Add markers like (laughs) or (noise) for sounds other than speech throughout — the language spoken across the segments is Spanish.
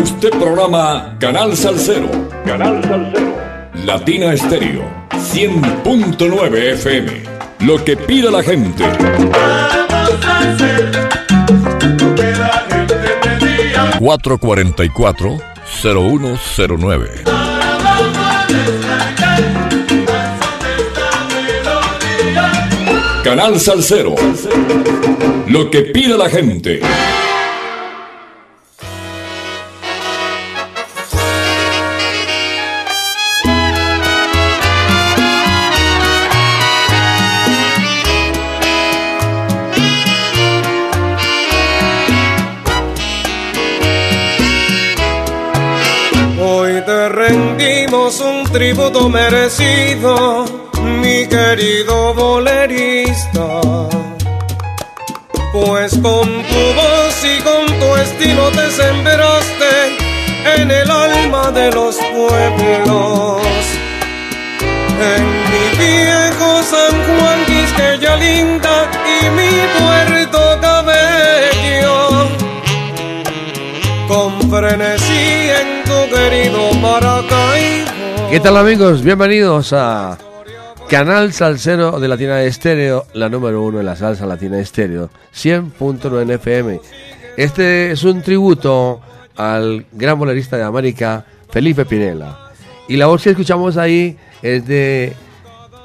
Usted programa Canal Salcero. Canal Salcero. Latina Estéreo. 100.9 FM. Lo que pida la gente. ...444-0109... Canal Salcero. Lo que pide la gente. Tributo merecido mi querido bolerista. Pues con tu voz y con tu estilo te sembraste en el alma de los pueblos. ¿Qué tal amigos? Bienvenidos a Canal Salsero de Latina Estéreo, la número uno en la salsa Latina Estéreo, 100.9 FM. Este es un tributo al gran bolerista de América, Felipe Pinela. Y la voz que escuchamos ahí es de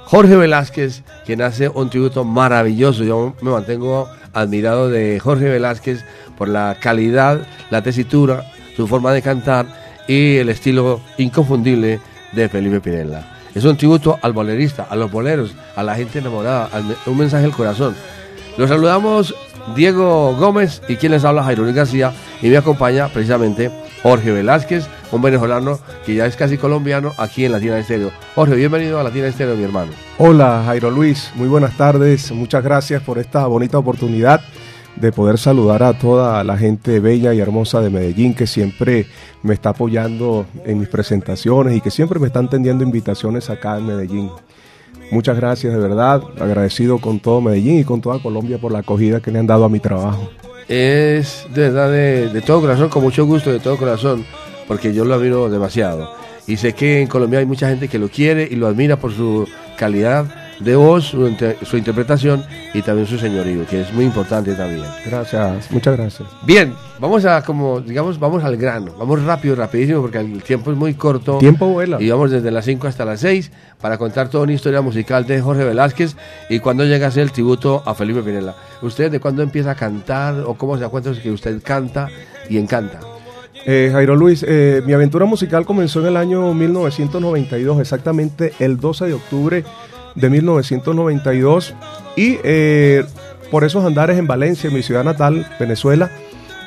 Jorge Velázquez, quien hace un tributo maravilloso. Yo me mantengo admirado de Jorge Velázquez por la calidad, la tesitura, su forma de cantar y el estilo inconfundible de Felipe Pinela. Es un tributo al bolerista, a los boleros, a la gente enamorada, un mensaje del corazón. Los saludamos Diego Gómez y quien les habla Jairo García y me acompaña precisamente Jorge Velázquez, un venezolano que ya es casi colombiano aquí en Latina Estéreo. Jorge, bienvenido a Latina Estéreo, mi hermano. Hola Jairo Luis, muy buenas tardes, muchas gracias por esta bonita oportunidad de poder saludar a toda la gente bella y hermosa de Medellín que siempre me está apoyando en mis presentaciones y que siempre me están tendiendo invitaciones acá en Medellín. Muchas gracias de verdad, agradecido con todo Medellín y con toda Colombia por la acogida que le han dado a mi trabajo. Es de verdad de, de todo corazón, con mucho gusto, de todo corazón, porque yo lo admiro demasiado. Y sé que en Colombia hay mucha gente que lo quiere y lo admira por su calidad de voz, su, interpretación y también su señorío, que es muy importante también. Gracias, muchas gracias. Bien, vamos a, como, digamos, vamos al grano, vamos rápido, rapidísimo, porque el tiempo es muy corto. Tiempo vuela. Y vamos desde las 5 hasta las 6 para contar toda una historia musical de Jorge Velázquez y cuando llega a ser el tributo a Felipe Pinela. ¿Usted de cuándo empieza a cantar o cómo se da cuenta que usted canta y encanta? Eh, Jairo Luis, eh, mi aventura musical comenzó en el año 1992, exactamente el 12 de octubre de 1992 y eh, por esos andares en Valencia, mi ciudad natal, Venezuela,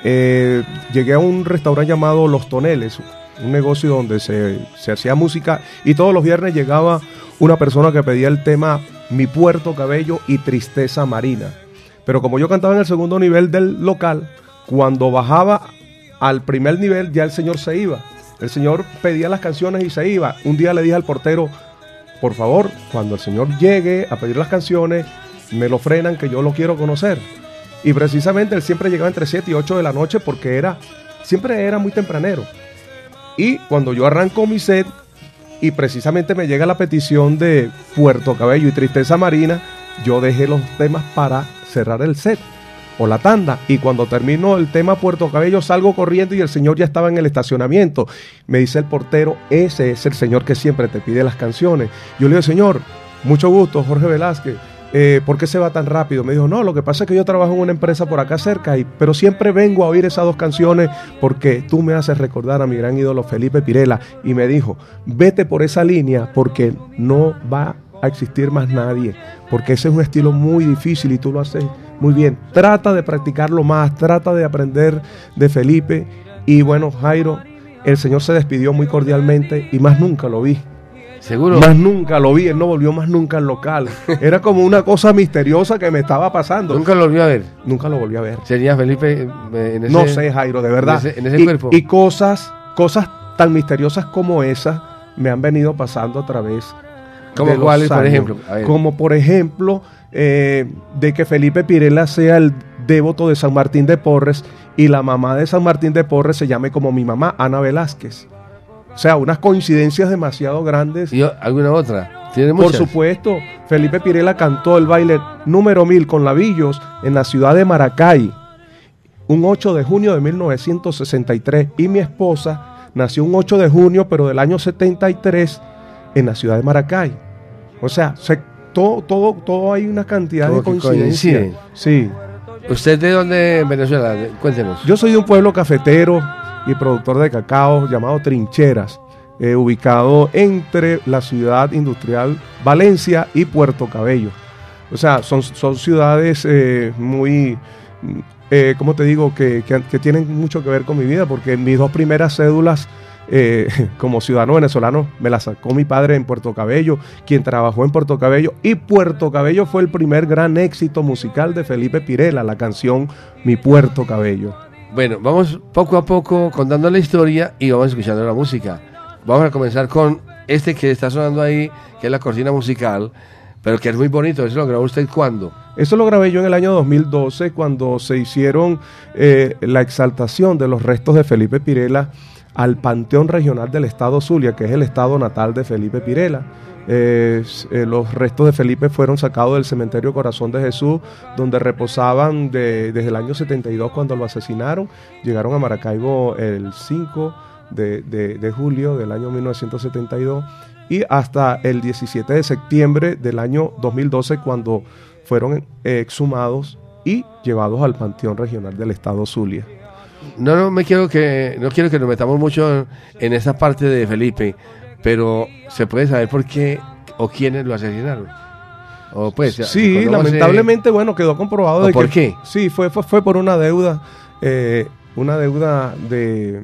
eh, llegué a un restaurante llamado Los Toneles, un negocio donde se, hacía música y todos los viernes llegaba una persona que pedía el tema Mi Puerto Cabello y Tristeza Marina. Pero como yo cantaba en el segundo nivel del local, cuando bajaba al primer nivel ya el señor se iba. El señor pedía las canciones y se iba. Un día le dije al portero, por favor, cuando el Señor llegue a pedir las canciones, me lo frenan que yo lo quiero conocer. Y precisamente él siempre llegaba entre 7 y 8 de la noche porque era, siempre era muy tempranero. Y cuando yo arranco mi set y precisamente me llega la petición de Puerto Cabello y Tristeza Marina, yo dejé los temas para cerrar el set o la tanda. Y cuando termino el tema Puerto Cabello, salgo corriendo y el señor ya estaba en el estacionamiento. Me dice el portero, ese es el señor que siempre te pide las canciones. Yo le digo, señor, mucho gusto, Jorge Velázquez. Eh, ¿Por qué se va tan rápido? Me dijo, no, lo que pasa es que yo trabajo en una empresa por acá cerca, y, pero siempre vengo a oír esas dos canciones porque tú me haces recordar a mi gran ídolo Felipe Pirela. Y me dijo, vete por esa línea porque no va a existir más nadie, porque ese es un estilo muy difícil y tú lo haces muy bien. Trata de practicarlo más, trata de aprender de Felipe. Y bueno, Jairo, el Señor se despidió muy cordialmente y más nunca lo vi. Seguro. Más nunca lo vi, él no volvió más nunca al local. (laughs) Era como una cosa misteriosa que me estaba pasando. ¿Nunca lo volvió a ver? Nunca lo volví a ver. ¿Sería Felipe eh, en ese, No sé, Jairo, de verdad. En ese, cuerpo. Y cosas, cosas tan misteriosas como esas me han venido pasando a través ¿Como cuáles, por ejemplo? Como por ejemplo, eh, de que Felipe Pirela sea el devoto de San Martín de Porres y la mamá de San Martín de Porres se llame como mi mamá, Ana Velázquez. O sea, unas coincidencias demasiado grandes. ¿Y alguna otra? ¿Tiene Por supuesto, Felipe Pirela cantó el baile número 1000 con Lavillos en la ciudad de Maracay, un 8 de junio de 1963. Y mi esposa nació un 8 de junio, pero del año 73, en la ciudad de Maracay. O sea, todo, todo, todo hay una cantidad de coincidencias. Sí. ¿Usted de dónde en Venezuela? Cuéntenos. Yo soy de un pueblo cafetero y productor de cacao llamado Trincheras, eh, ubicado entre la ciudad industrial Valencia y Puerto Cabello. O sea, son, son ciudades eh, muy, eh, ¿cómo te digo?, que, que, tienen mucho que ver con mi vida, porque mis dos primeras cédulas eh, (laughs) como ciudadano venezolano me la sacó mi padre en Puerto Cabello, quien trabajó en Puerto Cabello, y Puerto Cabello fue el primer gran éxito musical de Felipe Pirela, la canción Mi Puerto Cabello. Bueno, vamos poco a poco contando la historia y vamos escuchando la música. Vamos a comenzar con este que está sonando ahí, que es la cortina musical, pero que es muy bonito. ¿Eso lo grabó usted cuándo? Eso lo grabé yo en el año 2012, cuando se hicieron eh, la exaltación de los restos de Felipe Pirela al Panteón Regional del Estado Zulia, que es el estado natal de Felipe Pirela. Eh, los restos de Felipe fueron sacados del cementerio Corazón de Jesús, donde reposaban desde el año 72 cuando lo asesinaron. Llegaron a Maracaibo el 5 de, julio del año 1972 y hasta el 17 de septiembre del año 2012 cuando fueron eh, exhumados y llevados al Panteón Regional del Estado Zulia. No, no me quiero que no quiero que nos metamos mucho en esa parte de Felipe, pero se puede saber por qué o quiénes lo asesinaron. O pues, sí, lamentablemente, bueno, quedó comprobado de ¿Por qué? Sí, fue, fue, por una deuda, eh, una deuda de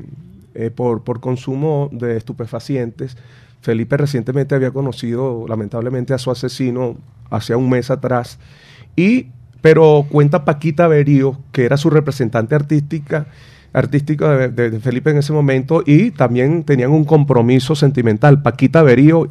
eh, por, por consumo de estupefacientes. Felipe recientemente había conocido, lamentablemente, a su asesino hace un mes atrás. Y, pero cuenta Paquita Berío, que era su representante artística, artística de, Felipe en ese momento, y también tenían un compromiso sentimental. Paquita Berío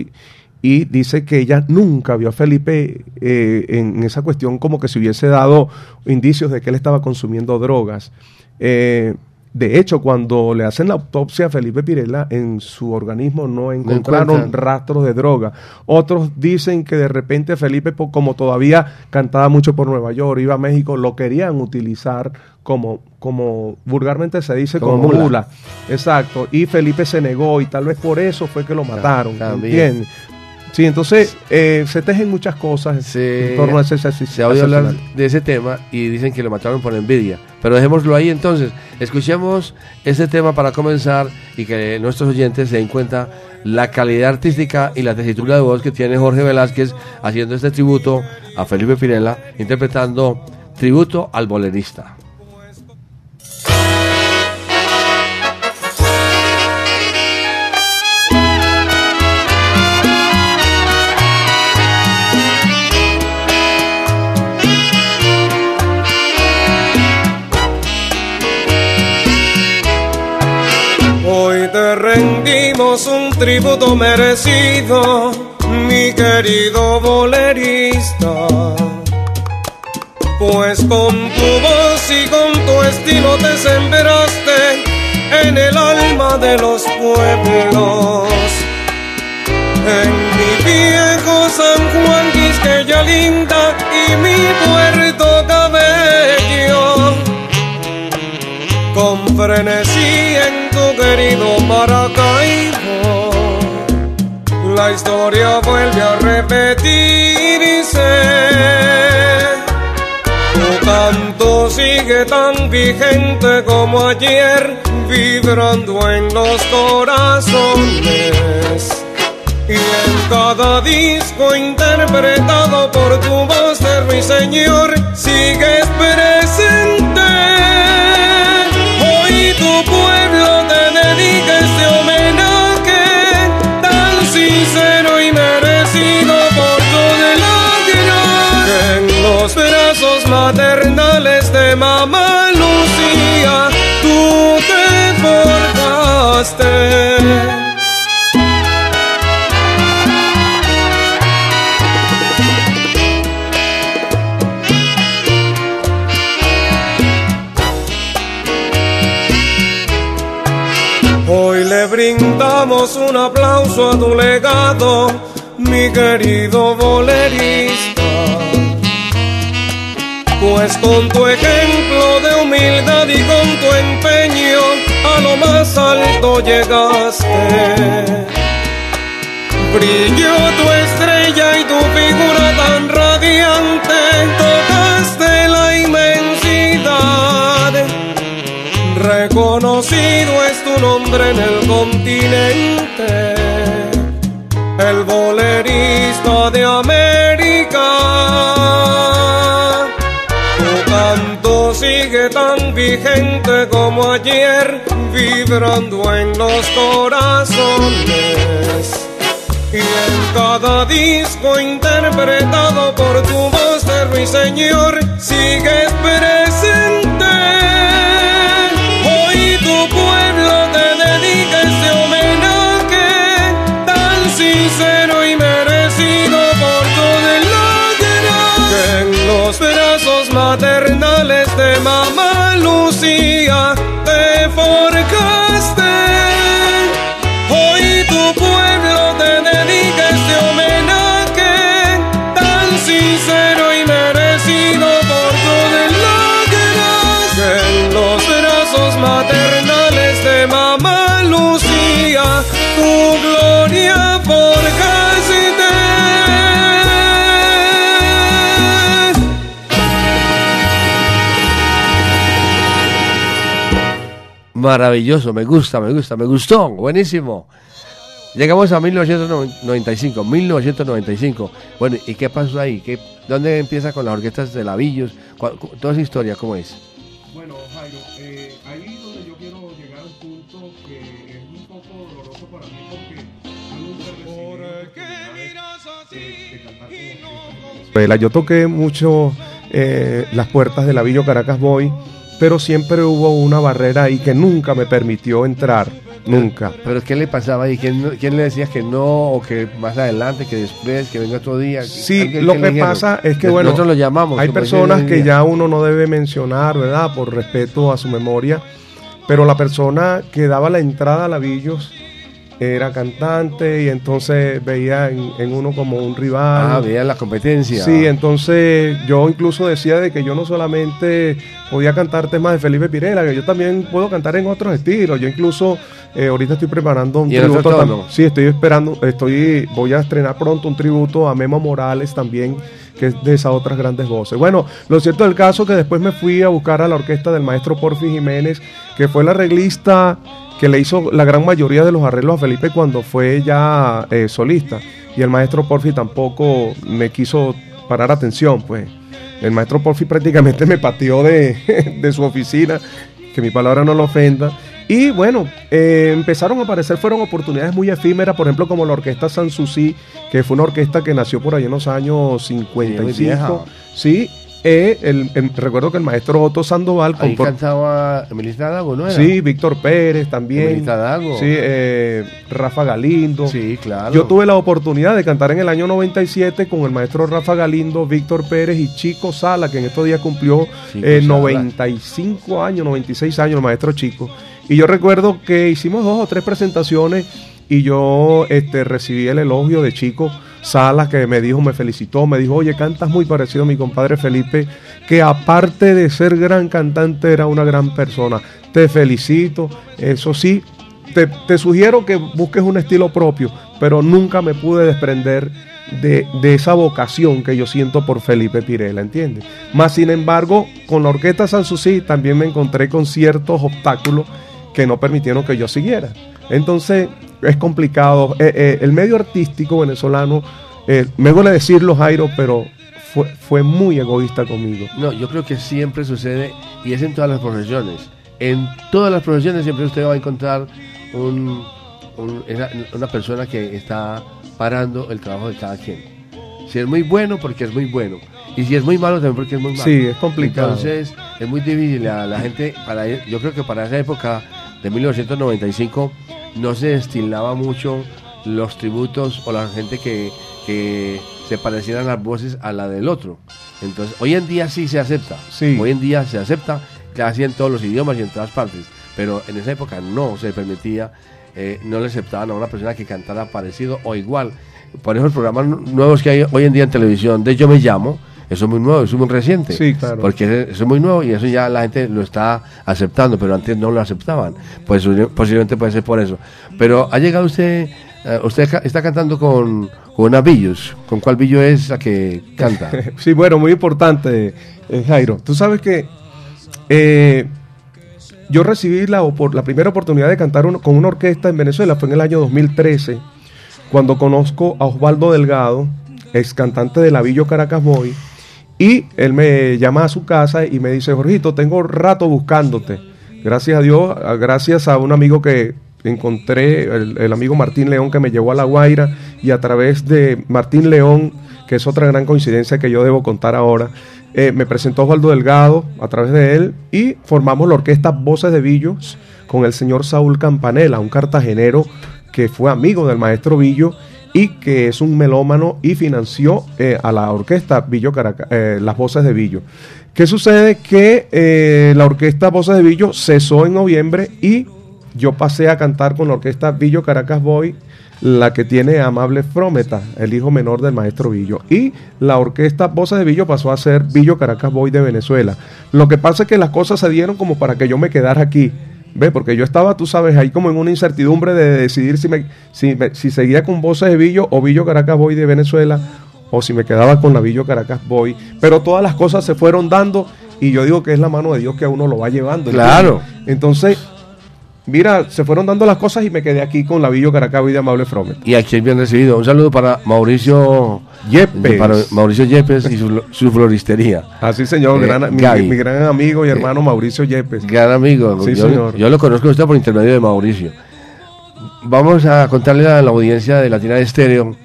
y dice que ella nunca vio a Felipe eh, en esa cuestión como que se hubiese dado indicios de que él estaba consumiendo drogas. Eh, de hecho, cuando le hacen la autopsia a Felipe Pirela, en su organismo no encontraron rastros de droga. Otros dicen que de repente Felipe, como todavía cantaba mucho por Nueva York, iba a México, lo querían utilizar como, como vulgarmente se dice, como, mula. Exacto. Y Felipe se negó y tal vez por eso fue que lo mataron. También. Sí, entonces eh, se tejen muchas cosas en torno a ese Se ha oído hablar de ese tema y dicen que lo mataron por envidia. Pero dejémoslo ahí entonces. Escuchemos ese tema para comenzar y que nuestros oyentes se den cuenta la calidad artística y la tesitura de voz que tiene Jorge Velázquez haciendo este tributo a Felipe Pirela, interpretando tributo al bolerista. Un tributo merecido, mi querido bolerista. Pues con tu voz y con tu estilo te sembraste en el alma de los pueblos. En mi viejo San Juan Quisqueya linda y mi puerto cabello. Con frenesí en querido Maracaibo. La historia vuelve a repetirse. Tu canto sigue tan vigente como ayer, vibrando en los corazones. Y en cada disco interpretado por tu voz de ruiseñor, sigues presente. Brindamos un aplauso a tu legado, mi querido bolerista. Pues con tu ejemplo de humildad y con tu empeño a lo más alto llegaste. Brilló tu estrella y tu figura Reconocido es tu nombre en el continente, el bolerista de América. Tu canto sigue tan vigente como ayer, vibrando en los corazones. Y en cada disco interpretado por tu voz de ruiseñor sigues Maravilloso, me gusta, me gusta, me gustó, buenísimo. Llegamos a 1995, 1995. Bueno, ¿y qué pasó ahí? ¿Qué, ¿Dónde empieza con las orquestas de Lavillos? ¿Cuál- cu- Toda esa historia, ¿cómo es? Bueno, Jairo, eh, ahí donde yo quiero llegar a un punto que es un poco doloroso para mí porque yo nunca recibí de Venezuela. Yo toqué mucho eh, las puertas del Avillo Caracas Boy, pero siempre hubo una barrera ahí que nunca me permitió entrar, nunca. ¿Pero qué le pasaba ahí? ¿Quién, quién le decía que no o que más adelante, que después, que venga otro día? Sí, ¿Alguien lo que pasa es que, Nosotros bueno, lo llamamos. Hay personas que ya uno no debe mencionar, ¿verdad? Por respeto a su memoria. Pero la persona que daba la entrada a Lavillos era cantante y entonces veía en, en uno como un rival. Ah, veía la competencia. Sí, entonces yo incluso decía de que yo no solamente podía cantar temas de Felipe Pirela, que yo también puedo cantar en otros estilos. Yo incluso eh, ahorita estoy preparando un ¿Y en otro tributo. tam- tono? Sí, estoy esperando, estoy, voy a estrenar pronto un tributo a Memo Morales también, que es de esas otras grandes voces. Bueno, lo cierto del caso que después me fui a buscar a la orquesta del maestro Porfi Jiménez, que fue el arreglista que le hizo la gran mayoría de los arreglos a Felipe cuando fue ya eh, solista. Y el maestro Porfi tampoco me quiso parar atención, pues. El maestro Porfi (laughs) prácticamente me pateó de, (laughs) de su oficina, que mi palabra no lo ofenda. Y bueno, eh, empezaron a aparecer, fueron oportunidades muy efímeras, por ejemplo, como la orquesta Sanssouci, que fue una orquesta que nació por ahí en los años muy vieja. 55. Sí, eh, el- el- recuerdo que el maestro Otto Sandoval Ahí cantaba Emilita Dago, ¿no era? Sí, Víctor Pérez también. Emilita Dago. Sí, eh, Rafa Galindo. Sí, claro. Yo tuve la oportunidad de cantar en el año 97 con el maestro Rafa Galindo, Víctor Pérez y Chico Sala, que en estos días cumplió eh, Sala. 95 años, 96 años, el maestro Chico. Y yo recuerdo que hicimos dos o tres presentaciones y yo este, recibí el elogio de Chico Salas que me dijo, me felicitó, me dijo, oye, cantas muy parecido a mi compadre Felipe, que aparte de ser gran cantante era una gran persona. Te felicito, eso sí, te, te sugiero que busques un estilo propio, pero nunca me pude desprender de, de esa vocación que yo siento por Felipe Pirela, ¿entiendes? Más sin embargo, con la orquesta Sanssouci también me encontré con ciertos obstáculos que no permitieron que yo siguiera. Entonces, es complicado. Eh, eh, el medio artístico venezolano, eh, me duele decirlo, Jairo, pero fue, fue muy egoísta conmigo. No, yo creo que siempre sucede y es en todas las profesiones. En todas las profesiones siempre usted va a encontrar un, una persona que está parando el trabajo de cada quien. Si es muy bueno, porque es muy bueno. Y si es muy malo, también porque es muy malo. Sí, es complicado. Entonces, es muy difícil. A la gente, para, yo creo que para esa época de 1995, no se destilaba mucho los tributos o la gente que, que se parecieran las voces a la del otro. Entonces, hoy en día sí se acepta. Sí. Hoy en día se acepta casi en todos los idiomas y en todas partes. pero en esa época no se permitía, eh, no le aceptaban a una persona que cantara parecido o igual. Por eso los programas nuevos que hay hoy en día en televisión, de Yo Me Llamo, eso es muy nuevo, eso es muy reciente. Sí, claro. Porque eso es muy nuevo y eso ya la gente lo está aceptando, pero antes no lo aceptaban. Pues posiblemente puede ser por eso. Pero ha llegado usted, eh, usted está cantando con, con una Billos. ¿Con cuál Billo es la que canta? (laughs) sí, bueno, muy importante, eh, Jairo. Tú sabes que eh, yo recibí la, la primera oportunidad de cantar con una orquesta en Venezuela, fue en el año 2013, cuando conozco a Osvaldo Delgado, ex cantante de la Villo Caracas Boy y él me llama a su casa y me dice, Jorgito, tengo rato buscándote. Gracias a Dios, gracias a un amigo que encontré, el, amigo Martín León que me llevó a La Guaira y a través de Martín León, que es otra gran coincidencia que yo debo contar ahora, eh, me presentó Osvaldo Delgado a través de él y formamos la orquesta Voces de Villos con el señor Saúl Campanella, un cartagenero que fue amigo del maestro Villo y que es un melómano y financió eh, a la orquesta Villo Caracas, eh, las voces de Villo. ¿Qué sucede? Que eh, la orquesta Voces de Villo cesó en noviembre y yo pasé a cantar con la orquesta Villo Caracas Boy, la que tiene Amable Frometa, el hijo menor del maestro Villo. Y la orquesta Voces de Villo pasó a ser Villo Caracas Boy de Venezuela. Lo que pasa es que las cosas se dieron como para que yo me quedara aquí. Ve, porque yo estaba, tú sabes, ahí como en una incertidumbre de decidir si, me, si, si seguía con Voces de Villo o Villo Caracas Boy de Venezuela o si me quedaba con la Villo Caracas Boy. Pero todas las cosas se fueron dando y yo digo que es la mano de Dios que a uno lo va llevando. Claro. Entonces, mira, se fueron dando las cosas y me quedé aquí con la Villo Caracas y de Amable Fromet. Y aquí bien recibido. Un saludo para Mauricio Yepes. Para Mauricio Yepes y su, floristería. Así, señor, eh, mi, gran amigo y hermano Mauricio Yepes. Gran amigo. Sí, yo, señor. Yo lo conozco usted por intermedio de Mauricio. Vamos a contarle a la audiencia de Latina de Estéreo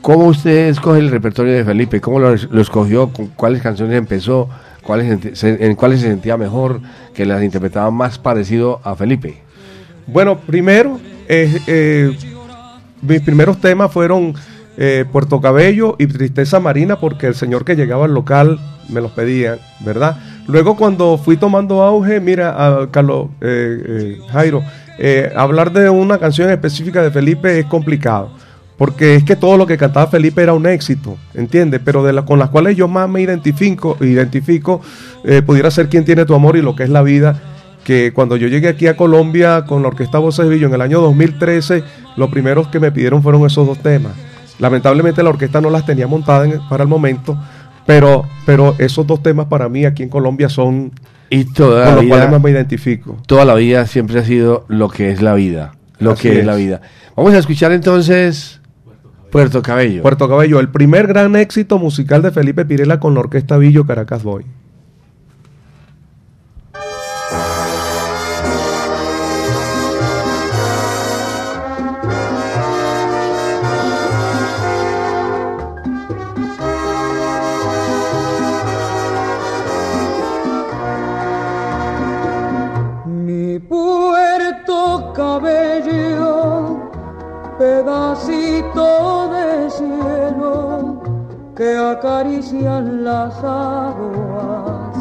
cómo usted escoge el repertorio de Felipe, cómo lo, escogió, con cuáles canciones empezó, cuáles en cuáles se sentía mejor, que las interpretaba más parecido a Felipe. Bueno, primero, eh, mis primeros temas fueron eh, Puerto Cabello y Tristeza Marina, porque el señor que llegaba al local me los pedía, ¿verdad? Luego cuando fui tomando auge, mira, a Carlos eh, Jairo, hablar de una canción específica de Felipe es complicado porque es que todo lo que cantaba Felipe era un éxito, ¿entiendes? Pero de la, con las cuales yo más me identifico, identifico eh, pudiera ser quien tiene tu amor y lo que es la vida, que cuando yo llegué aquí a Colombia con la Orquesta Voces de Villo en el año 2013, los primeros que me pidieron fueron esos dos temas. Lamentablemente la orquesta no las tenía montadas para el momento, pero, pero esos dos temas para mí aquí en Colombia son y toda con los cuales más me identifico. Toda la vida siempre ha sido lo que es la vida, lo que es la vida. Vamos a escuchar entonces Puerto Cabello. Puerto Cabello, el primer gran éxito musical de Felipe Pirela con la Orquesta Villo Caracas Boy. Acarician las aguas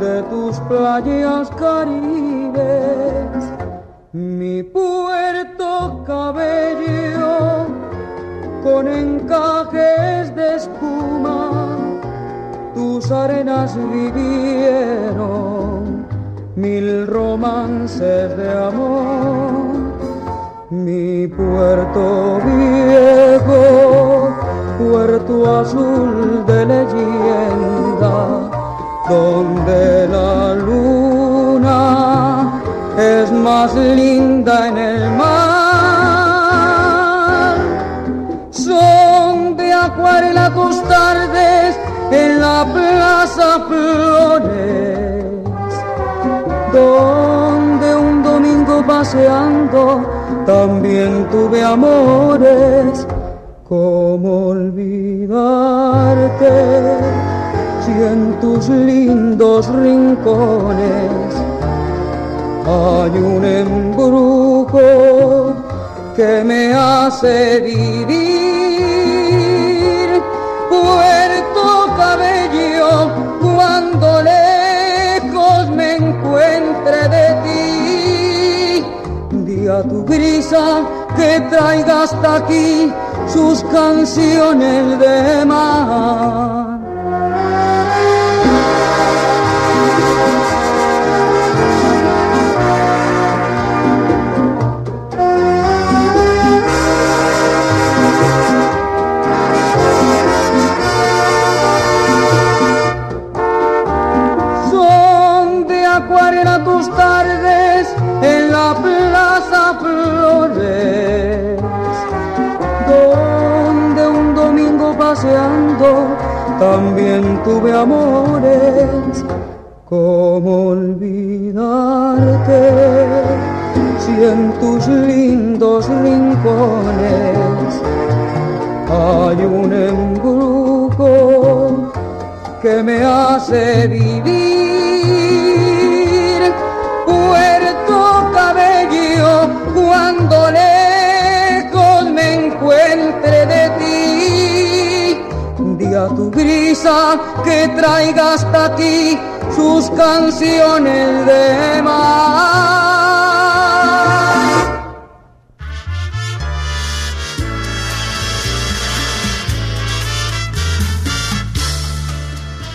de tus playas caribes, mi puerto cabello con encajes de espuma, tus arenas vivieron mil romances de amor, mi puerto viejo puerto azul de leyenda, donde la luna es más linda en el mar. Son de acuarela tus tardes en la plaza Flores, donde un domingo paseando también tuve amores ¿Cómo olvidarte si en tus lindos rincones hay un embrujo que me hace vivir? Puerto Cabello, cuando lejos me encuentre de ti Di a tu brisa que traiga hasta aquí sus canciones de mar. También tuve amores. ¿Cómo olvidarte si en tus lindos rincones hay un embrujo que me hace vivir. Puerto Cabello, cuando lejos tu brisa que traiga hasta aquí sus canciones de mar.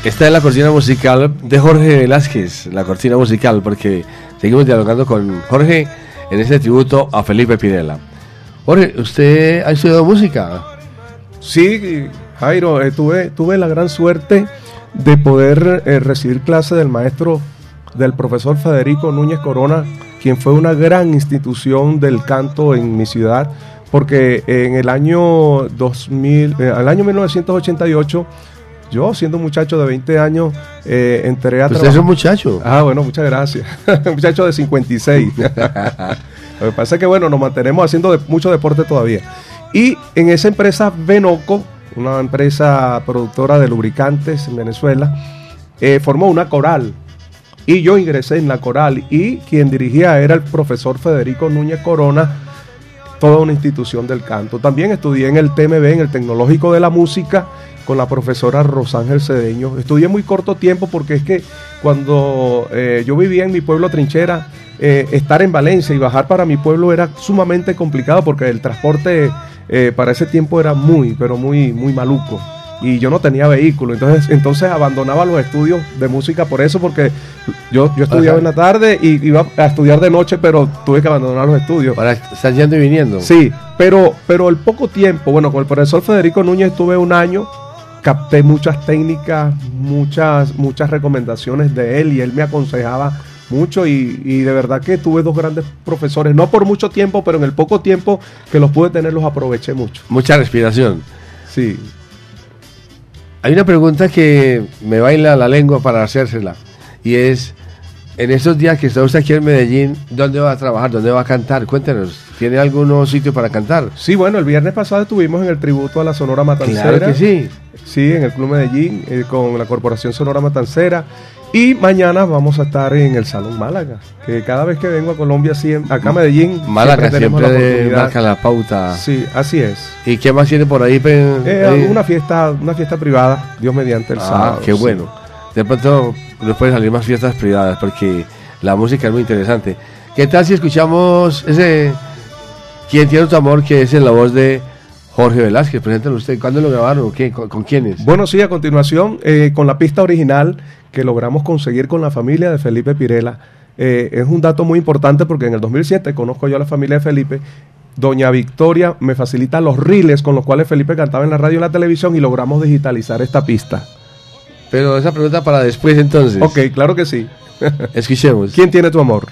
Esta es la cortina musical de Jorge Velázquez, la cortina musical, porque seguimos dialogando con Jorge en este tributo a Felipe Pirela. Jorge, ¿usted ha estudiado música? Sí, Jairo, eh, tuve, tuve la gran suerte de poder eh, recibir clase del maestro, del profesor Federico Núñez Corona, quien fue una gran institución del canto en mi ciudad, porque en el año 2000, eh, al año 1988, yo siendo un muchacho de 20 años, eh, entré a Usted es trabajar. un muchacho. Ah, bueno, muchas gracias. (laughs) Un muchacho de 56. (laughs) Lo que pasa es que, bueno, nos mantenemos haciendo de- mucho deporte todavía. Y en esa empresa Benoco, una empresa productora de lubricantes en Venezuela, eh, formó una coral. Y yo ingresé en la coral y quien dirigía era el profesor Federico Núñez Corona, toda una institución del canto. También estudié en el TMB, en el Tecnológico de la Música, con la profesora Rosángel Cedeño. Estudié muy corto tiempo porque es que cuando eh, yo vivía en mi pueblo Trinchera, eh, estar en Valencia y bajar para mi pueblo era sumamente complicado porque el transporte eh, para ese tiempo era muy, pero muy, muy maluco. Y yo no tenía vehículo, entonces, entonces abandonaba los estudios de música por eso, porque yo, yo estudiaba Ajá. en la tarde y iba a estudiar de noche, pero tuve que abandonar los estudios. Para estar yendo y viniendo. Sí, pero, pero el poco tiempo, bueno, con el profesor Federico Núñez estuve un año, capté muchas técnicas, muchas, muchas recomendaciones de él y él me aconsejaba mucho y, y de verdad que tuve dos grandes profesores, no por mucho tiempo, pero en el poco tiempo que los pude tener los aproveché mucho. Mucha respiración. Sí. Hay una pregunta que me baila la lengua para hacérsela. Y es, en estos días que está usted aquí en Medellín, ¿dónde va a trabajar? ¿Dónde va a cantar? Cuéntenos, ¿tiene algún sitio para cantar? Sí, bueno, el viernes pasado estuvimos en el tributo a la Sonora Matancera. Claro que sí. Sí, en el Club Medellín, eh, con la Corporación Sonora Matancera. Y mañana vamos a estar en el Salón Málaga, que cada vez que vengo a Colombia, acá a Medellín, Málaga tenemos siempre, la marca la pauta. Sí, así es. ¿Y qué más tiene por ahí? Eh, una fiesta, una fiesta privada, Dios mediante el Ah, sábado. qué sí. bueno. De pronto nos pueden salir más fiestas privadas porque la música es muy interesante. ¿Qué tal si escuchamos ese ¿Quién tiene tu amor? que es en la voz de Jorge Velázquez? Preséntalo usted. ¿Cuándo lo grabaron? ¿Qué? ¿Con, con quiénes? Bueno, sí, a continuación, eh, con la pista original que logramos conseguir con la familia de Felipe Pirela. Eh, es un dato muy importante porque en el 2007 conozco yo a la familia de Felipe. Doña Victoria me facilita los reels con los cuales Felipe cantaba en la radio y en la televisión y logramos digitalizar esta pista. Pero esa pregunta para después entonces. Ok, claro que sí. (laughs) Escuchemos. ¿Quién tiene tu amor?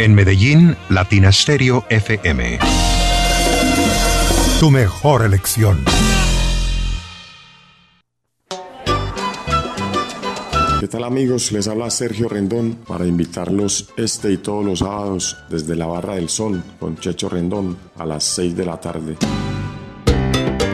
En Medellín, Latina Stereo FM. Tu mejor elección. ¿Qué tal amigos? Les habla Sergio Rendón para invitarlos este y todos los sábados desde la Barra del Sol con Checho Rendón a las 6 de la tarde.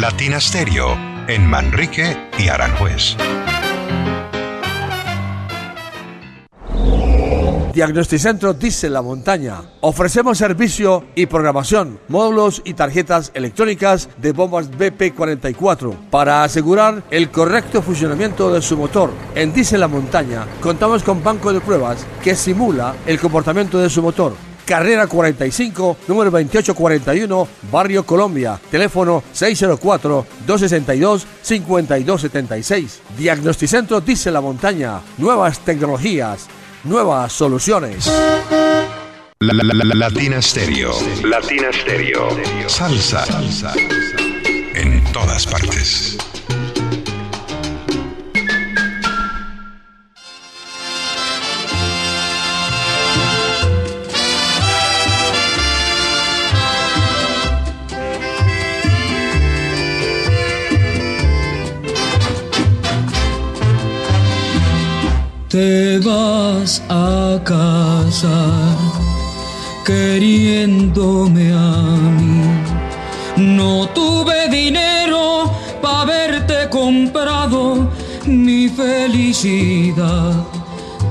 Latina Stereo en Manrique y Aranjuez. Diagnosticentro Dice La Montaña. Ofrecemos servicio y programación, módulos y tarjetas electrónicas de bombas BP44 para asegurar el correcto funcionamiento de su motor. En Dice La Montaña contamos con banco de pruebas que simula el comportamiento de su motor. Carrera 45, número 2841, Barrio Colombia. Teléfono 604-262-5276. Diagnosticentro Dice La Montaña. Nuevas tecnologías, nuevas soluciones. La, la, la, la- Latina Stereo. Latina Stereo. Salsa. Salsa. En todas partes. Te vas a casar queriéndome a mí. No tuve dinero para haberte comprado mi felicidad.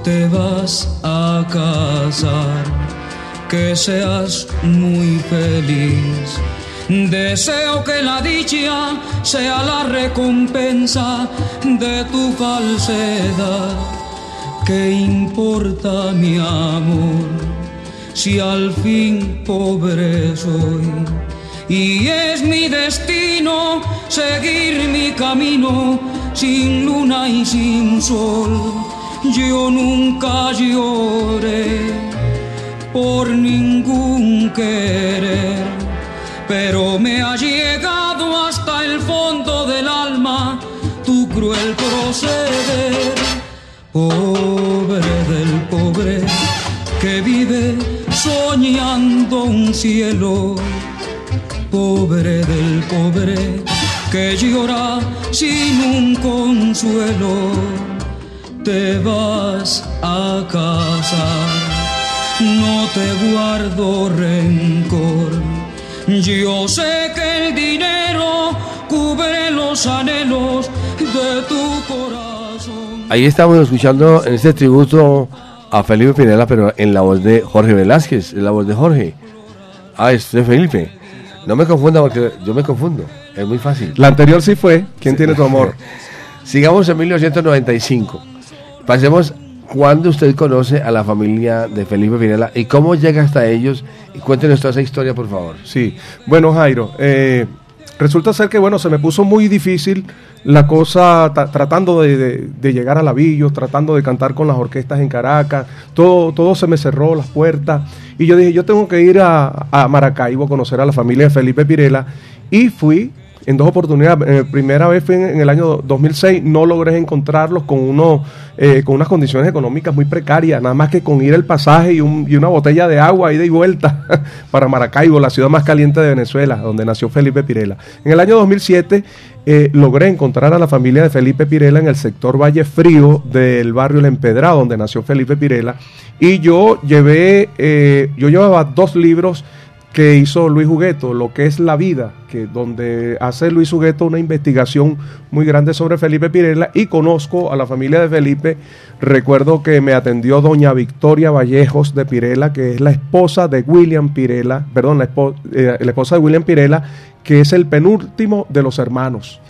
Te vas a casar, que seas muy feliz. Deseo que la dicha sea la recompensa de tu falsedad. ¿Qué importa mi amor si al fin pobre soy? Y es mi destino seguir mi camino sin luna y sin sol. Yo nunca lloré por ningún querer, pero me ha llegado hasta el fondo del alma tu cruel proceder. Pobre del pobre que vive soñando un cielo. Pobre del pobre que llora sin un consuelo. Te vas a casar no te guardo rencor. Yo sé que el dinero cubre los anhelos de tu corazón. Ahí estamos escuchando en este tributo a Felipe Pinela, pero en la voz de Jorge Velázquez, en la voz de Jorge. Ah, es de Felipe. No me confunda porque yo me confundo. Es muy fácil. La anterior sí fue ¿Quién tiene tu amor? (laughs) Sigamos en 1995. Pasemos cuando usted conoce a la familia de Felipe Pinela y cómo llega hasta ellos. Y cuéntenos toda esa historia, por favor. Sí, bueno Jairo, eh, resulta ser que bueno, se me puso muy difícil la cosa ta- tratando de llegar a Lavillos, tratando de cantar con las orquestas en Caracas, todo, todo se me cerró las puertas y yo dije, yo tengo que ir a, a Maracaibo a conocer a la familia de Felipe Pirela y fui en dos oportunidades. Eh, primera vez fue en, el año 2006, no logré encontrarlos con, uno, eh, con unas condiciones económicas muy precarias, nada más que con ir el pasaje y una botella de agua, ida y vuelta (laughs) para Maracaibo, la ciudad más caliente de Venezuela, donde nació Felipe Pirela. En el año 2007 eh, logré encontrar a la familia de Felipe Pirela en el sector Valle Frío del barrio El Empedrado, donde nació Felipe Pirela, y yo llevé, eh, yo llevaba dos libros que hizo Luis Jugueto, lo que es la vida, que donde hace Luis Jugueto una investigación muy grande sobre Felipe Pirela y conozco a la familia de Felipe. Recuerdo que me atendió doña Victoria Vallejos de Pirela, que es la esposa de William Pirela, perdón, la, eh, la esposa de William Pirela, que es el penúltimo de los hermanos.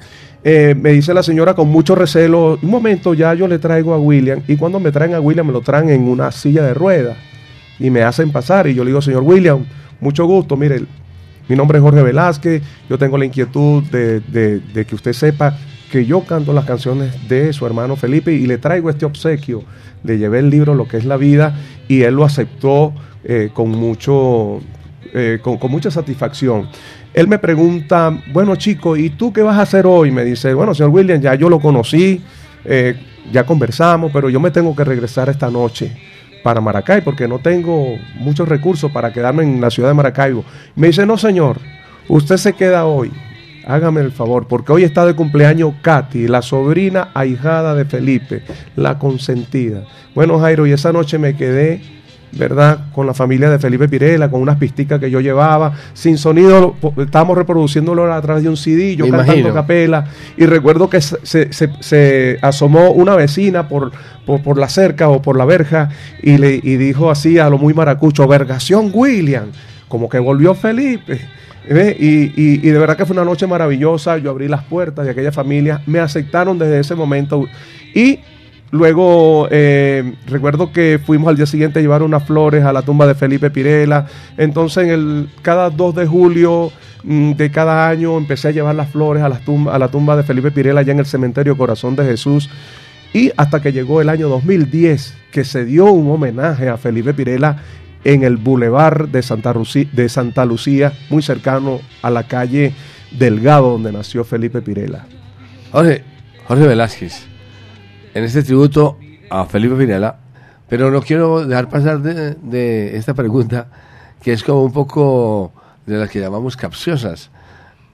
Eh, me dice la señora con mucho recelo, un momento ya yo le traigo a William y cuando me traen a William me lo traen en una silla de ruedas y me hacen pasar y yo le digo, señor William, mucho gusto, mire, mi nombre es Jorge Velázquez, yo tengo la inquietud de, que usted sepa que yo canto las canciones de su hermano Felipe y le traigo este obsequio. Le llevé el libro Lo que es la vida y él lo aceptó eh, con, mucho, eh, con, con mucha satisfacción. Él me pregunta, bueno chico, ¿y tú qué vas a hacer hoy? Me dice, bueno, señor William, ya yo lo conocí, eh, ya conversamos, pero yo me tengo que regresar esta noche para Maracay porque no tengo muchos recursos para quedarme en la ciudad de Maracaibo. Me dice, no señor, usted se queda hoy. Hágame el favor, porque hoy está de cumpleaños Katy, la sobrina ahijada de Felipe, la consentida. Bueno, Jairo, y esa noche me quedé, ¿verdad? Con la familia de Felipe Pirela, con unas pisticas que yo llevaba, sin sonido, estábamos reproduciéndolo a través de un CD, yo Me cantando imagino. capela, y recuerdo que se, se- se- asomó una vecina por, por, por la cerca o por la verja y, le, y dijo así a lo muy maracucho, vergación William, como que volvió Felipe. Y, y- y de verdad que fue una noche maravillosa, yo abrí las puertas de aquella familia, me aceptaron desde ese momento y luego eh, recuerdo que fuimos al día siguiente a llevar unas flores a la tumba de Felipe Pirela, entonces en el, cada 2 de julio mm, de cada año empecé a llevar las flores a la, tumba, a la tumba de Felipe Pirela allá en el cementerio Corazón de Jesús y hasta que llegó el año 2010 que se dio un homenaje a Felipe Pirela en el bulevar de Santa, de Santa Lucía, muy cercano a la calle Delgado donde nació Felipe Pirela. Jorge, Jorge Velázquez, en este tributo a Felipe Pinela, pero no quiero dejar pasar de, de esta pregunta, que es como un poco de las que llamamos capciosas.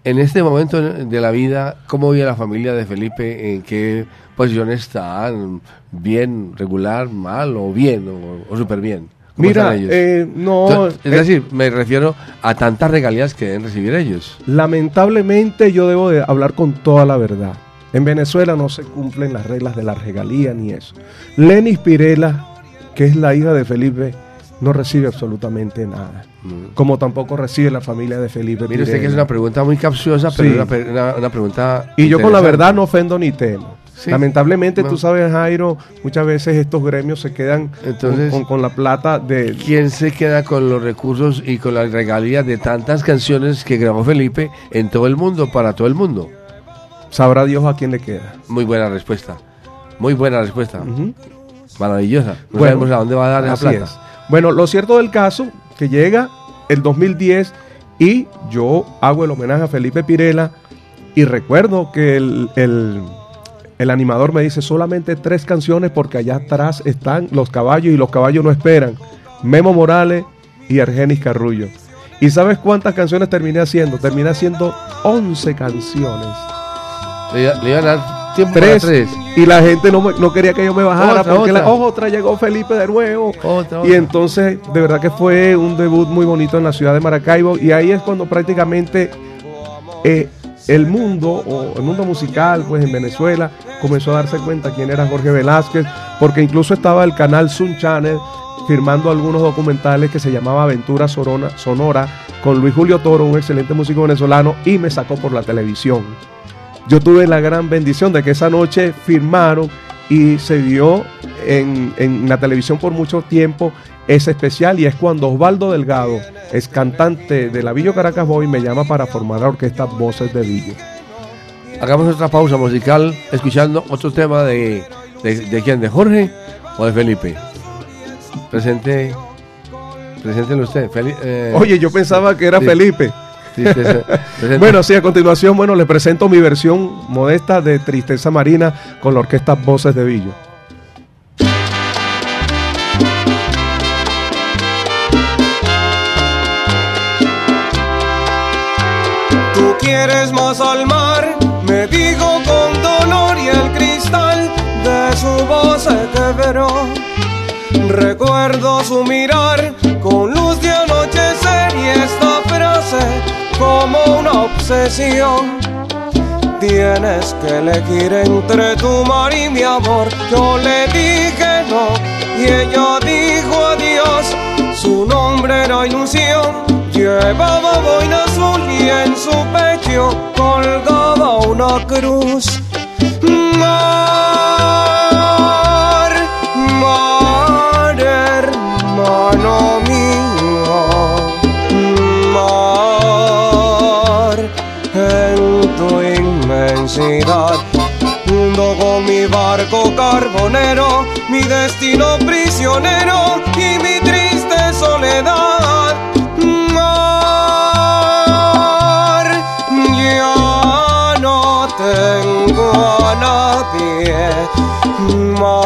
En este momento de la vida, ¿cómo vive la familia de Felipe? ¿En qué posición están? ¿Bien, regular, mal o bien o, o súper bien? ¿Cómo Mira, están ellos? eh, no, Entonces, es eh, decir, me refiero a tantas regalías que deben recibir ellos. Lamentablemente yo debo de hablar con toda la verdad. En Venezuela no se cumplen las reglas de la regalía ni eso. Lenis Pirela, que es la hija de Felipe, no recibe absolutamente nada. Como tampoco recibe la familia de Felipe Mire usted que es Pirela. una pregunta muy capciosa, pero Sí. una, pe- una- una pregunta. Y yo con la verdad no ofendo ni temo. Sí. Lamentablemente, tú sabes, Jairo, muchas veces estos gremios se quedan con- Entonces- con, con la plata de... ¿Quién se queda con los recursos y con las regalías de tantas canciones que grabó Felipe en todo el mundo, para todo el mundo? Sabrá Dios a quién le queda. Muy buena respuesta. Muy buena respuesta. Maravillosa. No Bueno, sabemos a dónde va a dar esa Así plata. es. Bueno, lo cierto del caso, que llega el 2010 y yo hago el homenaje a Felipe Pirela y recuerdo que el, el- el animador me dice solamente tres canciones porque allá atrás están los caballos y los caballos no esperan. Memo Morales y Argenis Carrullo. ¿Y sabes cuántas canciones terminé haciendo? Terminé haciendo 11 canciones. Le, iba- le iban a dar tiempo para tres, y la gente no, me- no quería que yo me bajara Otra, porque la, otra. "Oh, otra llegó Felipe de nuevo. Otra, y entonces de verdad que fue un debut muy bonito en la ciudad de Maracaibo. Y ahí es cuando prácticamente eh, el mundo o el mundo musical pues en Venezuela comenzó a darse cuenta quién era Jorge Velázquez porque incluso estaba el canal Sun Channel firmando algunos documentales que se llamaba Aventura Sorona- Sonora con Luis Julio Toro, un excelente músico venezolano, y me sacó por la televisión. Yo tuve la gran bendición de que esa noche firmaron y se dio en, en la televisión por mucho tiempo ese especial y es cuando Osvaldo Delgado, es cantante de la Villo Caracas Boy, me llama para formar la orquesta Voces de Villo. Hagamos otra pausa musical escuchando otro tema de, de, de quién, de Jorge o de Felipe. Presente, preséntelo usted. Eh, Oye, yo pensaba que era sí. Felipe. (laughs) tristeza. Bueno, sí, a continuación, bueno, le presento mi versión modesta de Tristeza Marina con la orquesta Voces de Villo. Tú quieres más al mar, me dijo con dolor y el cristal de su voz se quebró. Recuerdo su mirar con luz Tienes que elegir entre tu mar y mi amor. Yo le dije no y ella dijo adiós. Su nombre era ilusión. Llevaba boina azul y en su pecho colgaba una cruz. Inmensidad, hundo con mi barco carbonero, mi destino prisionero y mi triste soledad. Mar, ya no tengo a nadie. Mar,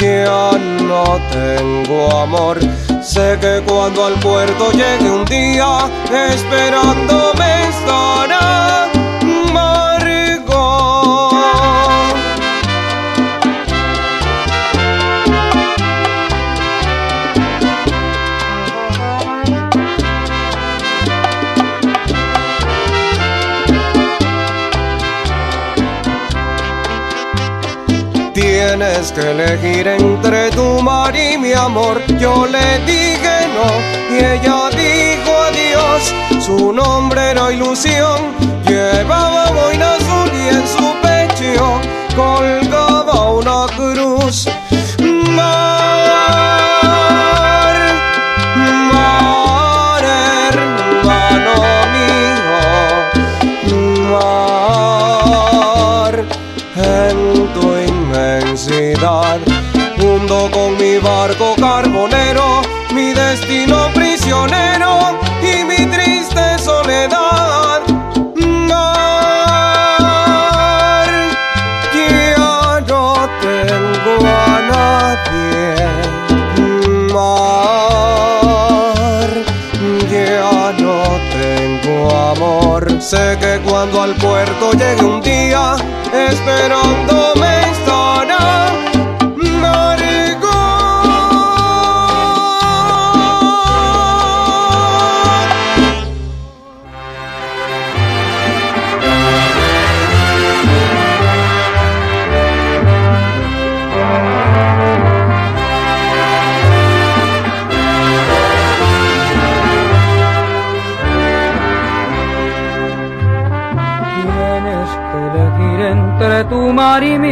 ya no tengo amor. Sé que cuando al puerto llegue un día, esperándome estará que elegir entre tu mar y mi amor. Yo le dije no y ella dijo adiós. Su nombre era ilusión. Llevaba boina azul y en su pecho colgaba en tu inmensidad, hundo con mi barco carbonero, mi destino prisionero y mi triste soledad. Mar, ya no tengo a nadie. Mar, ya no tengo amor. Sé que cuando al puerto llegue un día, esperándome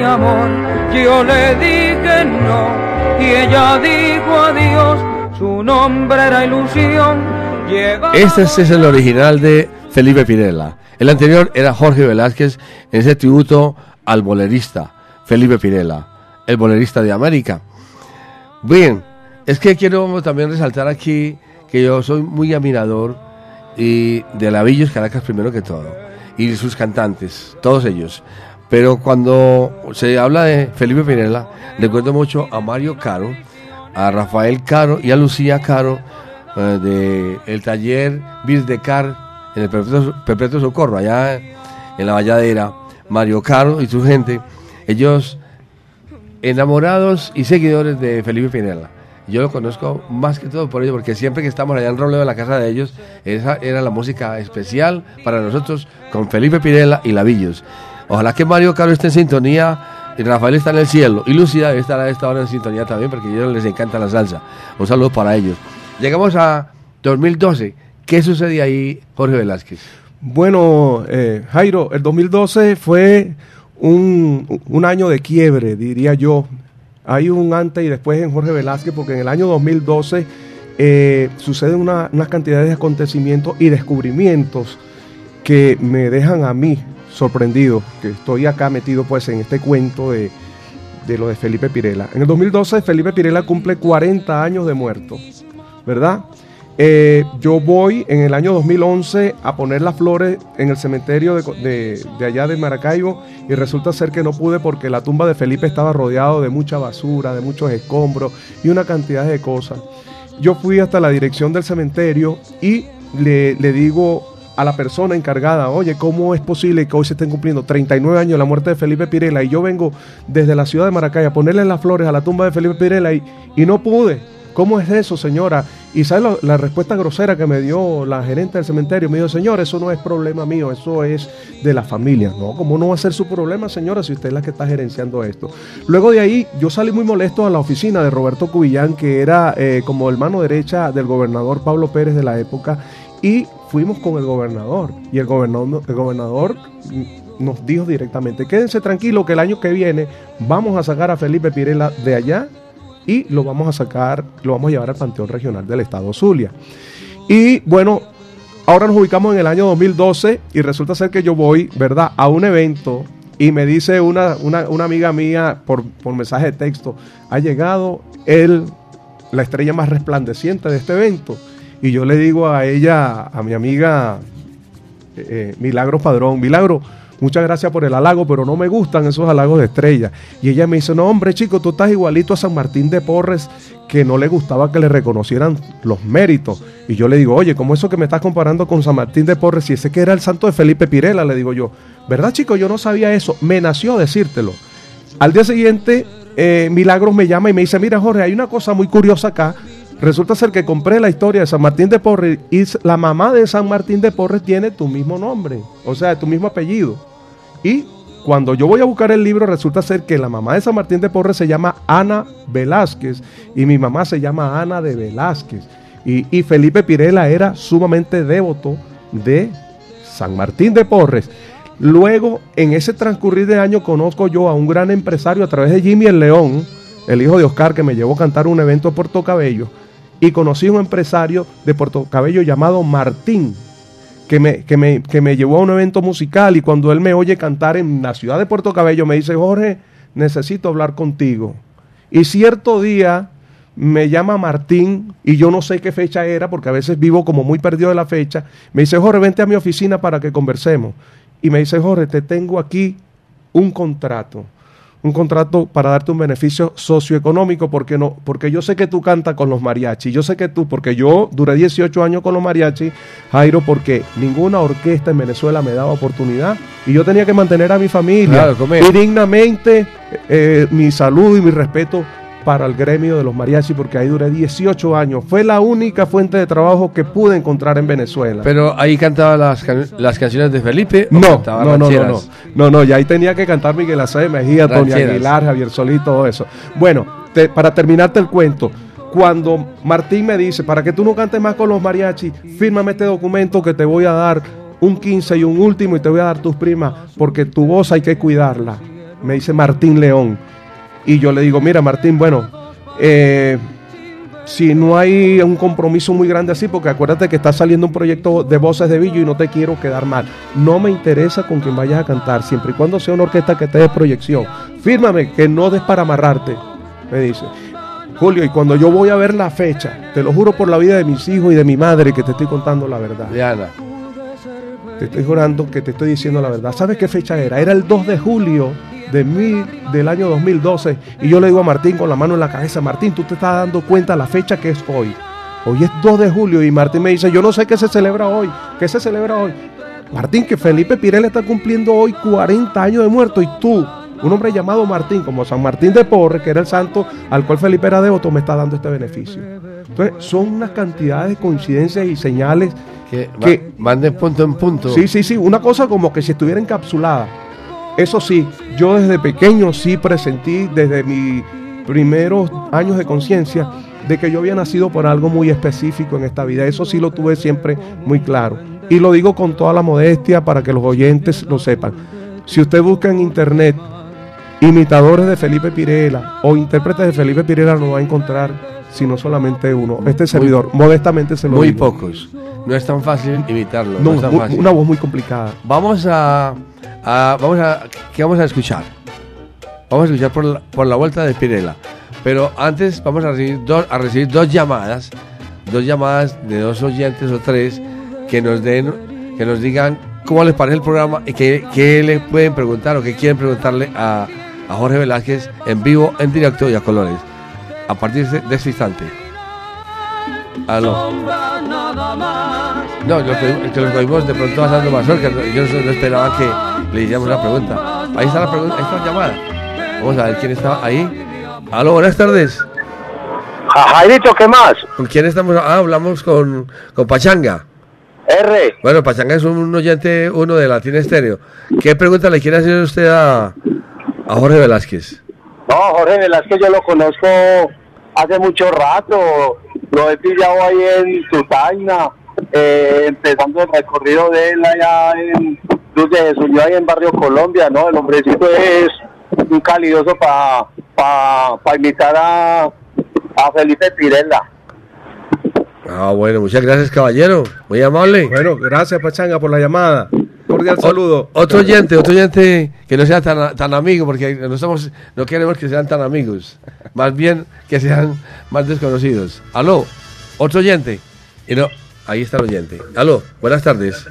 mi amor. Yo le dije no y ella dijo adiós. Su nombre era ilusión. Llevaba Este es, el original de Felipe Pirela. El anterior era Jorge Velázquez en ese tributo al bolerista Felipe Pirela, el bolerista de América. Bien, es que quiero también resaltar aquí que yo soy muy admirador y de Lavillos Caracas primero que todo y sus cantantes, todos ellos. Pero cuando se habla de Felipe Pirela, recuerdo mucho a Mario Caro, a Rafael Caro y a Lucía Caro eh, de el taller Virdecar en el Perpetuo, Socorro, allá en la Valladera, Mario Caro y su gente, ellos enamorados y seguidores de Felipe Pinela. Yo lo conozco más que todo por ello, porque siempre que estamos allá en Roleo en la casa de ellos, esa era la música especial para nosotros con Felipe Pinela y Lavillos. Ojalá que Mario Caro esté en sintonía y Rafael está en el cielo y Lucía estará esta hora en sintonía también porque a ellos les encanta la salsa. Un saludo para ellos. Llegamos a 2012. ¿Qué sucede ahí, Jorge Velázquez? Bueno, eh, Jairo, el 2012 fue un, un año de quiebre, diría yo. Hay un antes y después en Jorge Velázquez, porque en el año 2012 eh, suceden una, unas cantidades de acontecimientos y descubrimientos que me dejan a mí sorprendido, que estoy acá metido pues en este cuento de, de lo de Felipe Pirela. En el 2012 Felipe Pirela cumple 40 años de muerto, ¿verdad? Eh, yo voy en el año 2011 a poner las flores en el cementerio de, de- de allá de Maracaibo y resulta ser que no pude porque la tumba de Felipe estaba rodeado de mucha basura, de muchos escombros y una cantidad de cosas. Yo fui hasta la dirección del cementerio y le, le digo a la persona encargada, oye, ¿cómo es posible que hoy se estén cumpliendo 39 años de la muerte de Felipe Pirela y yo vengo desde la ciudad de Maracay a ponerle las flores a la tumba de Felipe Pirela y, y no pude? ¿Cómo es eso, señora? Y sabe la, respuesta grosera que me dio la gerente del cementerio. Me dijo, señor, eso no es problema mío, eso es de la familia. No, ¿cómo no va a ser su problema, señora, si usted es la que está gerenciando esto? Luego de ahí, yo salí muy molesto a la oficina de Roberto Cubillán, que era eh, como el mano derecha del gobernador Pablo Pérez de la época, y fuimos con el gobernador. Y el gobernador, el gobernador nos dijo directamente, quédense tranquilos que el año que viene vamos a sacar a Felipe Pirela de allá y lo vamos a sacar, lo vamos a llevar al Panteón Regional del Estado Zulia. Y bueno, ahora nos ubicamos en el año 2012 y resulta ser que yo voy, ¿verdad?, a un evento y me dice una, una, una amiga mía por, por mensaje de texto, ha llegado el, la estrella más resplandeciente de este evento. Y yo le digo a ella, a mi amiga eh, eh, Milagro Padrón, Milagro, muchas gracias por el halago, pero no me gustan esos halagos de estrella. Y ella me dice, no hombre chico, tú estás igualito a San Martín de Porres, que no le gustaba que le reconocieran los méritos. Y yo le digo, oye, ¿cómo eso que me estás comparando con San Martín de Porres? Si ese que era el santo de Felipe Pirela, le digo yo, ¿verdad chico? Yo no sabía eso, me nació decírtelo. Al día siguiente, eh, Milagros me llama y me dice, mira Jorge, hay una cosa muy curiosa acá. Resulta ser que compré la historia de San Martín de Porres y la mamá de San Martín de Porres tiene tu mismo nombre, o sea, tu mismo apellido. Y cuando yo voy a buscar el libro, resulta ser que la mamá de San Martín de Porres se llama Ana Velázquez y mi mamá se llama Ana de Velázquez. Y, Felipe Pirela era sumamente devoto de San Martín de Porres. Luego, en ese transcurrir de año, conozco yo a un gran empresario a través de Jimmy el León, el hijo de Oscar, que me llevó a cantar un evento en Puerto Cabello. Y conocí a un empresario de Puerto Cabello llamado Martín, que me, que, me, que me llevó a un evento musical. Y cuando él me oye cantar en la ciudad de Puerto Cabello, me dice: Jorge, necesito hablar contigo. Y cierto día me llama Martín y yo no sé qué fecha era porque a veces vivo como muy perdido de la fecha. Me dice, Jorge, vente a mi oficina para que conversemos. Y me dice, Jorge, te tengo aquí un contrato. Un contrato para darte un beneficio socioeconómico porque no porque yo sé que tú cantas con los mariachis. Yo sé que tú, porque yo duré 18 años con los mariachis, Jairo, porque ninguna orquesta en Venezuela me daba oportunidad y yo tenía que mantener a mi familia Claro, y dignamente eh, mi salud y mi respeto para el gremio de los mariachis porque ahí duré 18 años. Fue la única fuente de trabajo que pude encontrar en Venezuela. Pero ahí cantaba las, can- las canciones de Felipe. no, no, no, no, no, no, no, ya ahí tenía que cantar Miguel Acevedo Mejía, Tony. Aguilar, Javier Solí, todo eso. Bueno, te- para terminarte el cuento, cuando Martín me dice, para que tú no cantes más con los mariachis, fírmame este documento que te voy a dar un 15 y un último y te voy a dar tus primas, porque tu voz hay que cuidarla. Me dice Martín León. Y yo le digo, mira Martín, bueno, eh, si no hay un compromiso muy grande así, porque acuérdate que está saliendo un proyecto de voces de Villo y no te quiero quedar mal. No me interesa con quien vayas a cantar, siempre y cuando sea una orquesta que te dé proyección. Fírmame que no des para amarrarte, me dice. Julio, y cuando yo voy a ver la fecha, te lo juro por la vida de mis hijos y de mi madre que te estoy contando la verdad. Diana. Te estoy jurando que te estoy diciendo la verdad. ¿Sabes qué fecha era? Era el 2 de julio de mil, del año 2012. Y yo le digo a Martín con la mano en la cabeza, Martín, tú te estás dando cuenta la fecha que es hoy. Hoy es 2 de julio y Martín me dice, yo no sé qué se celebra hoy. ¿Qué se celebra hoy? Martín, que Felipe Pirela está cumpliendo hoy 40 años de muerto y tú, un hombre llamado Martín, como San Martín de Porres, que era el santo al cual Felipe era devoto, me está dando este beneficio. Entonces, son unas cantidades de coincidencias y señales Que, que- va- van de punto en punto. Sí, sí, sí, una cosa como que si estuviera encapsulada. Eso sí, yo desde pequeño sí presentí, desde mis primeros años de conciencia, de que yo había nacido por algo muy específico en esta vida. Eso sí lo tuve siempre muy claro. Y lo digo con toda la modestia para que los oyentes lo sepan. Si usted busca en internet imitadores de Felipe Pirela o intérpretes de Felipe Pirela, no va a encontrar sino solamente uno. Este servidor, modestamente se lo Muy digo. pocos. No es tan fácil imitarlo. No, No, es tan fácil. una voz muy complicada. Vamos a, a- vamos a ¿qué vamos a escuchar? Vamos a escuchar por la, por la vuelta de Pirela. Pero antes vamos a recibir dos a recibir dos llamadas, dos llamadas de dos oyentes o tres que nos den que nos digan cómo les parece el programa y qué, qué le pueden preguntar o qué quieren preguntarle a, a Jorge Velázquez en vivo, en directo y a colores. A partir de, este instante. Aló. No, lo que, que lo oímos de pronto pasando más que yo no, no esperaba que le hiciéramos una pregunta. Ahí está la pregunta, ahí está la llamada. Vamos a ver quién está ahí. Aló, buenas tardes. Jairito, ¿qué más? ¿Con quién estamos? Ah, hablamos con, con Pachanga. R. Bueno, Pachanga es un oyente, uno de Latina Estéreo. ¿Qué pregunta le quiere hacer usted a, a Jorge Velázquez? No, Jorge Velázquez yo lo conozco hace mucho rato. Lo he pillado ahí en Tutaina, eh, empezando el recorrido de él allá en Luz de Jesús, ahí en Barrio Colombia, ¿no? El hombrecito es un calidoso para pa, pa imitar a, a Felipe Pirela. Ah, bueno, muchas gracias, caballero. Muy amable. Bueno, gracias Pachanga por la llamada. Cordial saludo. Otro oyente, otro oyente que no sea tan, tan amigo, porque no, somos, no queremos que sean tan amigos. Más bien que sean más desconocidos. Aló, otro oyente. Y no, ahí está el oyente. Aló, buenas tardes.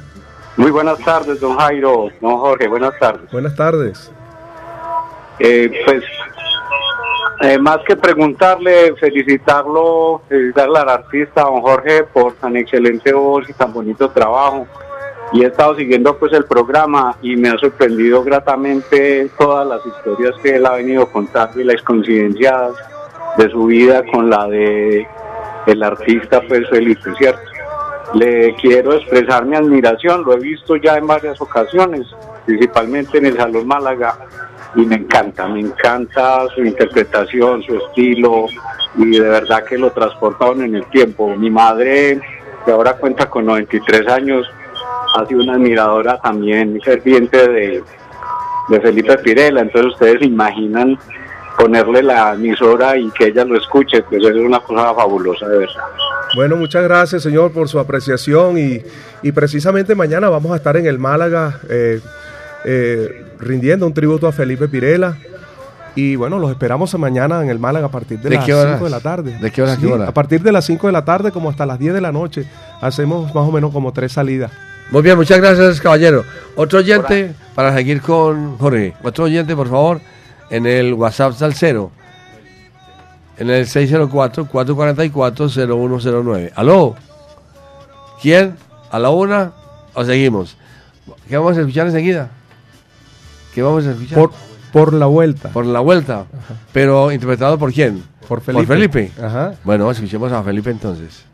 Muy buenas tardes, don Jairo, don Jorge, buenas tardes. Buenas tardes. Eh, pues, eh, más que preguntarle, felicitarlo, felicitarle al artista, don Jorge, por tan excelente voz y tan bonito trabajo. Y he estado siguiendo pues el programa y me ha sorprendido gratamente todas las historias que él ha venido contando y las coincidencias de su vida con la de el artista pues Felipe, ¿cierto? Le quiero expresar mi admiración, lo he visto ya en varias ocasiones, principalmente en el Salón Málaga, y me encanta, me encanta su interpretación, su estilo, y de verdad que lo transportaron en el tiempo. Mi madre, que ahora cuenta con 93 años, ha sido una admiradora también ferviente de, de Felipe Pirela, entonces ustedes imaginan ponerle la emisora y que ella lo escuche, pues es una cosa fabulosa, de verdad. Bueno, muchas gracias, señor, por su apreciación y, y precisamente mañana vamos a estar en el Málaga eh, eh, rindiendo un tributo a Felipe Pirela. Y bueno, los esperamos mañana en el Málaga a partir de, ¿De las qué horas? 5 de la tarde. ¿De qué hora? A partir de las 5 de la tarde como hasta las 10 de la noche. Hacemos más o menos como tres salidas. Muy bien, muchas gracias, caballero. Otro oyente para seguir con Jorge. Otro oyente, por favor, en el WhatsApp Salcero. En el 604-444-0109. ¿Aló? ¿Quién? ¿A la una? ¿O seguimos? ¿Qué vamos a escuchar enseguida? ¿Qué vamos a escuchar? Por, por la vuelta. Por la vuelta. Pero interpretado por quién? Por Felipe. Por Felipe. Ajá. Bueno, escuchemos a Felipe entonces.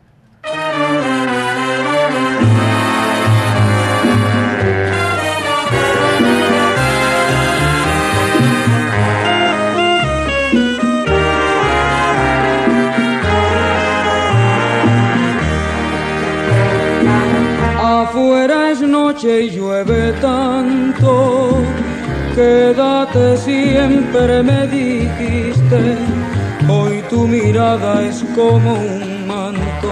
Afuera es noche y llueve tanto. Quédate siempre, me dijiste. Hoy tu mirada es como un manto,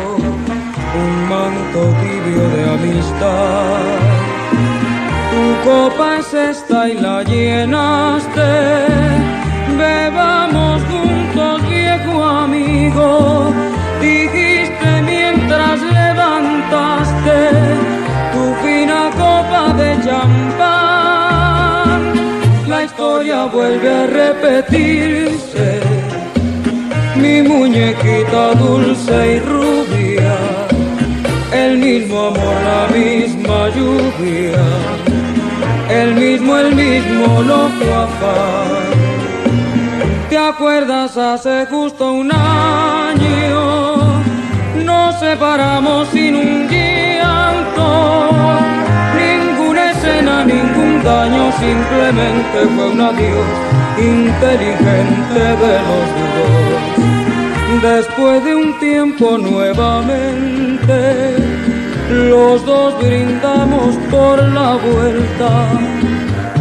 un manto tibio de amistad. Tu copa es esta y la llenaste. Bebamos juntos, viejo amigo. Dijiste mientras levantaste tu fina copa de champán. Historia vuelve a repetirse. Mi muñequita dulce y rubia, el mismo amor, la misma lluvia el mismo, el mismo loco afán. ¿Te acuerdas hace justo un año? Nos separamos sin un llanto, escena, ningún daño, simplemente fue un adiós inteligente de los dos. Después de un tiempo nuevamente, los dos brindamos por la vuelta,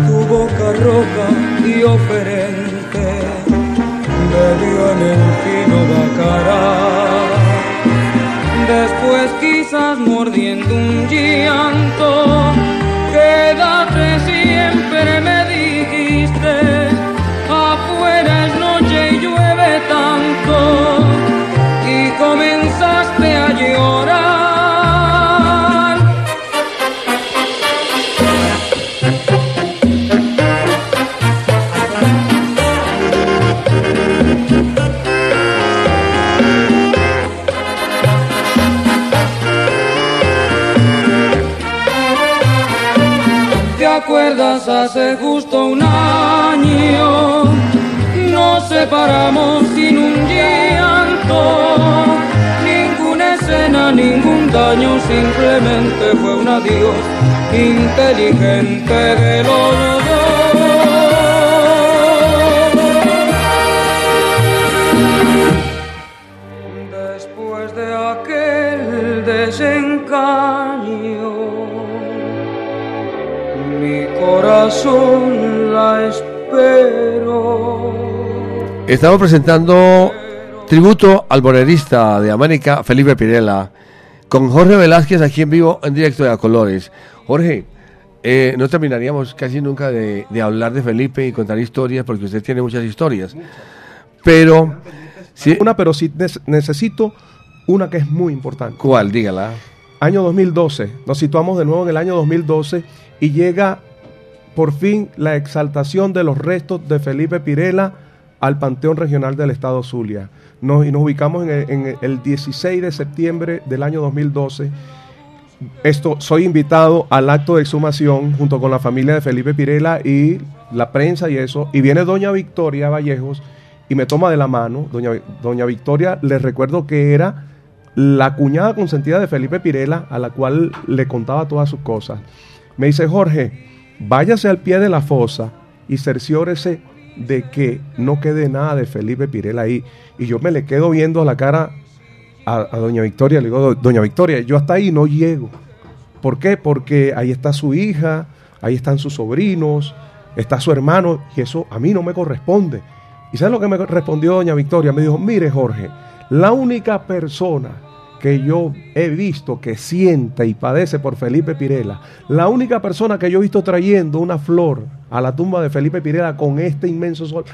tu boca roja y oferente, bebió en el fino bacará. Después quizás mordiendo un llanto, quédate siempre me dijiste, afuera es noche y llueve tanto, y comenzaste a llorar. Hace justo un año? Nos separamos sin un llanto, ninguna escena, ningún daño, simplemente fue un adiós inteligente de los dos. Después de aquel desengaño mi corazón la espero. Estamos presentando tributo al bolerista de América, Felipe Pirela, con Jorge Velázquez aquí en vivo, en directo de A Colores. Jorge, eh, no terminaríamos casi nunca de, de hablar de Felipe y contar historias, porque usted tiene muchas historias. Pero, sí, Una, pero sí necesito una que es muy importante. ¿cuál? Dígala. Año 2012. Nos situamos de nuevo en el año 2012 y llega por fin la exaltación de los restos de Felipe Pirela al Panteón Regional del Estado Zulia. Nos, y nos ubicamos en el, en el 16 de septiembre del año 2012. Esto, soy invitado al acto de exhumación junto con la familia de Felipe Pirela y la prensa y eso. Y viene doña Victoria Vallejos y me toma de la mano. Doña, doña Victoria, les recuerdo que era la cuñada consentida de Felipe Pirela, a la cual le contaba todas sus cosas. Me dice, Jorge, váyase al pie de la fosa y cerciórese de que no quede nada de Felipe Pirela ahí. Y yo me le quedo viendo a la cara a, a doña Victoria, le digo, "Do- doña Victoria, yo hasta ahí no llego. ¿Por qué? Porque ahí está su hija, ahí están sus sobrinos, está su hermano, y eso a mí no me corresponde. ¿Y sabes lo que me respondió doña Victoria? Me dijo, mire Jorge, la única persona que yo he visto que sienta y padece por Felipe Pirela, la única persona que yo he visto trayendo una flor a la tumba de Felipe Pirela con este inmenso sol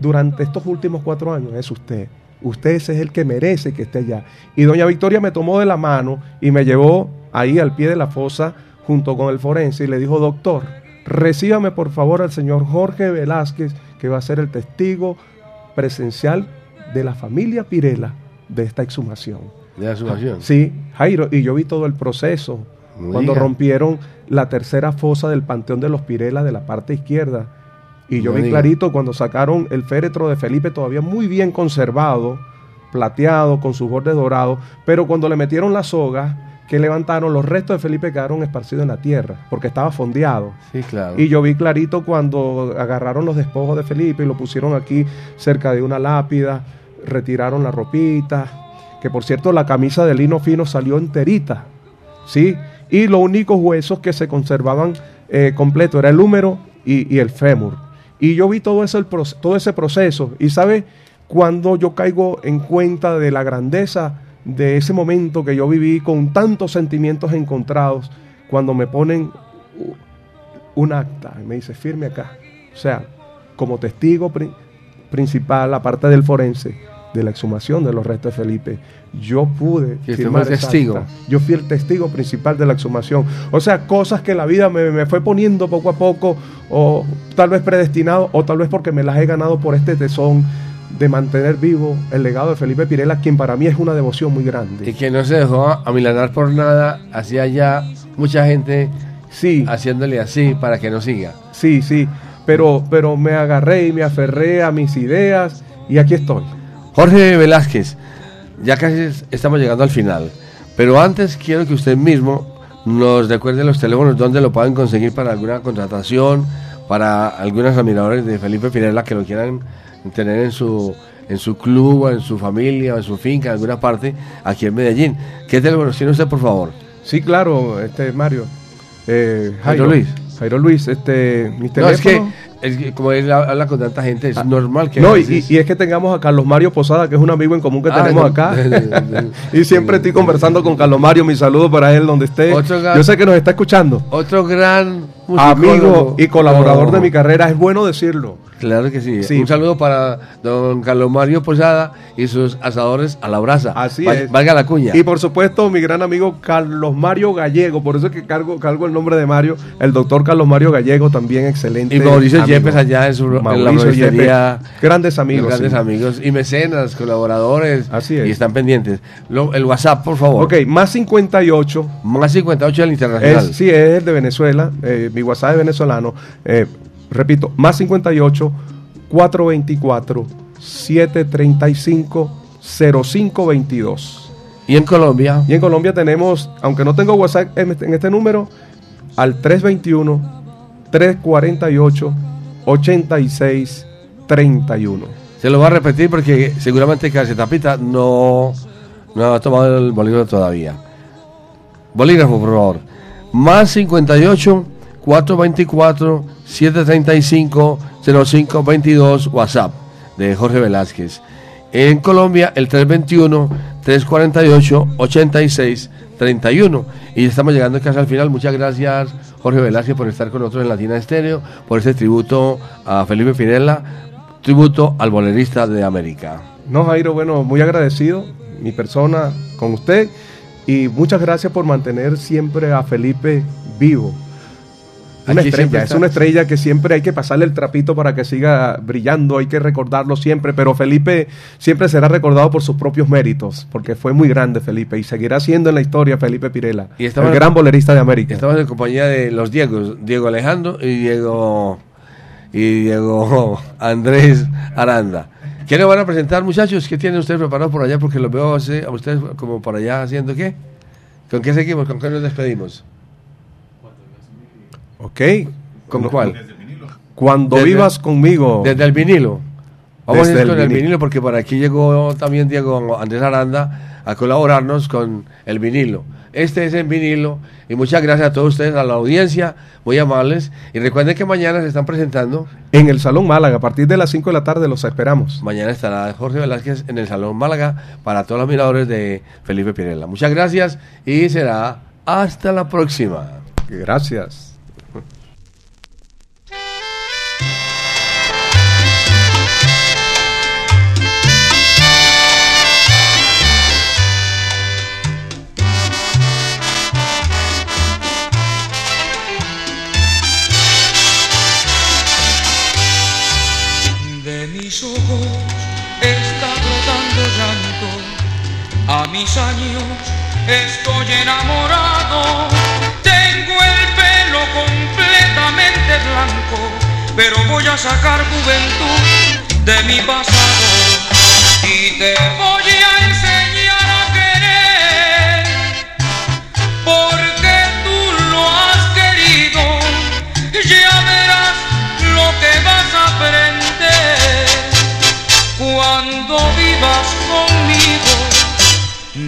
durante estos últimos cuatro años es usted. Usted ese es el que merece que esté allá. Y doña Victoria me tomó de la mano y me llevó ahí al pie de la fosa junto con el forense y le dijo, doctor, recíbame por favor al señor Jorge Velázquez, que va a ser el testigo presencial de la familia Pirela de esta exhumación. De la sumación. Sí, Jairo, y yo vi todo el proceso. No cuando diga. rompieron la tercera fosa del Panteón de los Pirela de la parte izquierda. Y yo No vi diga. clarito cuando sacaron el féretro de Felipe todavía muy bien conservado, plateado, con sus bordes dorados, pero cuando le metieron la soga, que levantaron, los restos de Felipe quedaron esparcidos en la tierra, porque estaba fondeado. Sí, claro. Y yo vi clarito cuando agarraron los despojos de Felipe y lo pusieron aquí cerca de una lápida, retiraron la ropita, que por cierto la camisa de lino fino salió enterita, ¿sí? Y los únicos huesos que se conservaban eh, completo era el húmero y, el fémur. Y yo vi todo, proce- todo ese proceso. Y sabe, cuando yo caigo en cuenta de la grandeza de ese momento que yo viví con tantos sentimientos encontrados, cuando me ponen un acta y me dice firme acá. O sea, como testigo pri- principal, aparte del forense, de la exhumación de los restos de Felipe, yo pude Que firmar testigo. acta. Yo fui el testigo principal de la exhumación. O sea, cosas que la vida me, me fue poniendo poco a poco, o tal vez predestinado, o tal vez porque me las he ganado por este tesón de mantener vivo el legado de Felipe Pirela, quien para mí es una devoción muy grande. Y que no se dejó amilanar por nada, hacía ya mucha gente Sí. haciéndole así para que no siga. Sí, sí, pero, pero me agarré y me aferré a mis ideas y aquí estoy. Jorge Velázquez, ya casi es- estamos llegando al final, pero antes quiero que usted mismo nos recuerde los teléfonos donde lo pueden conseguir para alguna contratación, para algunos admiradores de Felipe Pinela que lo quieran tener en su en su club, o en su familia, o en su finca, en alguna parte, aquí en Medellín. ¿Qué teléfonos tiene usted, por favor? Sí, claro, este Mario. Eh, Jairo Luis. Jairo Luis, este, mi No, es que, teléfono. es que como él habla con tanta gente, es normal que... No, y, es que tengamos a Carlos Mario Posada, que es un amigo en común que Ah, tenemos no. acá. (laughs) (laughs) y siempre estoy conversando con Carlos Mario. Mi saludo para él donde esté. Yo sé que nos está escuchando. Otro gran. Amigo y colaborador No. de mi carrera, es bueno decirlo. Claro que sí. Sí. Un saludo para don Carlos Mario Posada y sus asadores a la brasa. Así Va- es. Valga la cuña. Y por supuesto, mi gran amigo Carlos Mario Gallego, por eso es que cargo, cargo el nombre de Mario, el doctor Carlos Mario Gallego, también excelente. Y Mauricio amigo. Yepes allá en, su, en la. Yepes, grandes amigos. Grandes sí. amigos. Y mecenas, colaboradores. Así es. Y están pendientes. Lo- el WhatsApp, por favor. Ok, más 58. Más 58 del internacional. Es, sí, es el de Venezuela. eh, mi WhatsApp es venezolano. Eh, repito, más 58 424 735 0522. Y en Colombia. Y en Colombia tenemos, aunque no tengo WhatsApp en este, en este número, al 321 348 86 31. Se lo voy a repetir porque seguramente Tapita no, no ha tomado el bolígrafo todavía. Bolígrafo, por favor. Más 58 424 735 0522 WhatsApp de Jorge Velázquez. En Colombia, el 321 348 86 31. Y estamos llegando casi al final. Muchas gracias, Jorge Velázquez, por estar con nosotros en Latina Estéreo, por este tributo a Felipe Pinella, tributo al bolerista de América. No, Jairo, bueno, muy agradecido, mi persona, con usted. Y muchas gracias por mantener siempre a Felipe vivo. Una Aquí estrella, es una estrella que siempre hay que pasarle el trapito para que siga brillando, hay que recordarlo siempre, pero Felipe siempre será recordado por sus propios méritos, porque fue muy grande Felipe y seguirá siendo en la historia Felipe Pirela, Y el gran bolerista de América. Estamos en compañía de los Diegos, Diego Alejandro y Diego y Diego (laughs) Andrés Aranda. ¿Qué le van a presentar, muchachos? ¿Qué tienen ustedes preparados por allá? Porque los veo a ustedes como por allá haciendo qué. ¿Con qué seguimos? ¿Con qué nos despedimos? Ok. ¿Con No- cuál? Cuando Desde- vivas conmigo. Desde el vinilo. Vamos a Desde ir con el el vinilo. vinilo. porque por aquí llegó también Diego Andrés Aranda a colaborarnos con el vinilo. Este es el vinilo y muchas gracias a todos ustedes, a la audiencia, muy amables. Y recuerden que mañana se están presentando En el Salón Málaga, a partir de las 5 de la tarde los esperamos. Mañana estará Jorge Velázquez en el Salón Málaga para todos los miradores de Felipe Pirela. Muchas gracias y será hasta la próxima. Gracias. Mis años estoy enamorado, tengo el pelo completamente blanco, pero voy a sacar juventud de mi pasado y te voy a enseñar a querer,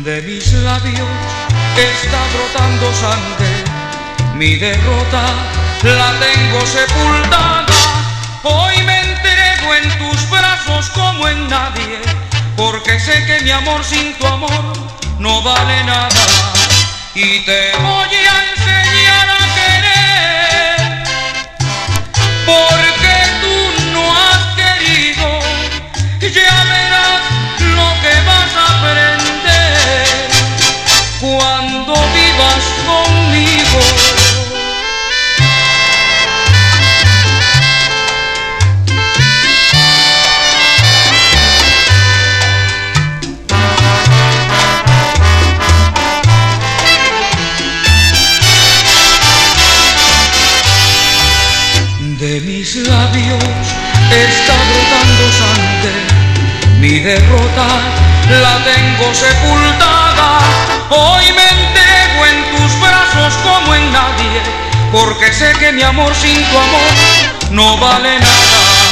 De mis labios está brotando sangre, mi derrota la tengo sepultada. Hoy me entrego en tus brazos como en nadie, porque sé que mi amor sin tu amor no vale nada. Y te voy a enseñar a querer porque tengo sepultada. Hoy me entrego en tus brazos como en nadie, porque sé que mi amor sin tu amor no vale nada.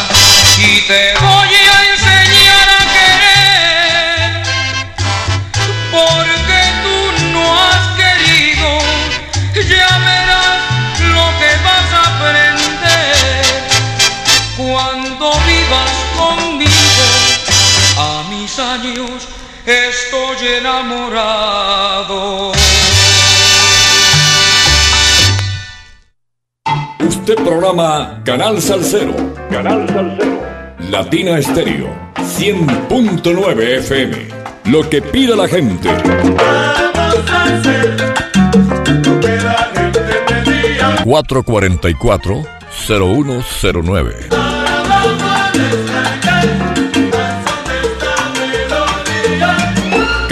Usted programa Canal Salcero. Canal Salcero. Latina Estéreo. 100.9 FM. Lo que pide la gente. 444 0109.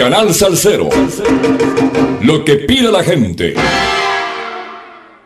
Canal Salcero. Lo que pide la gente.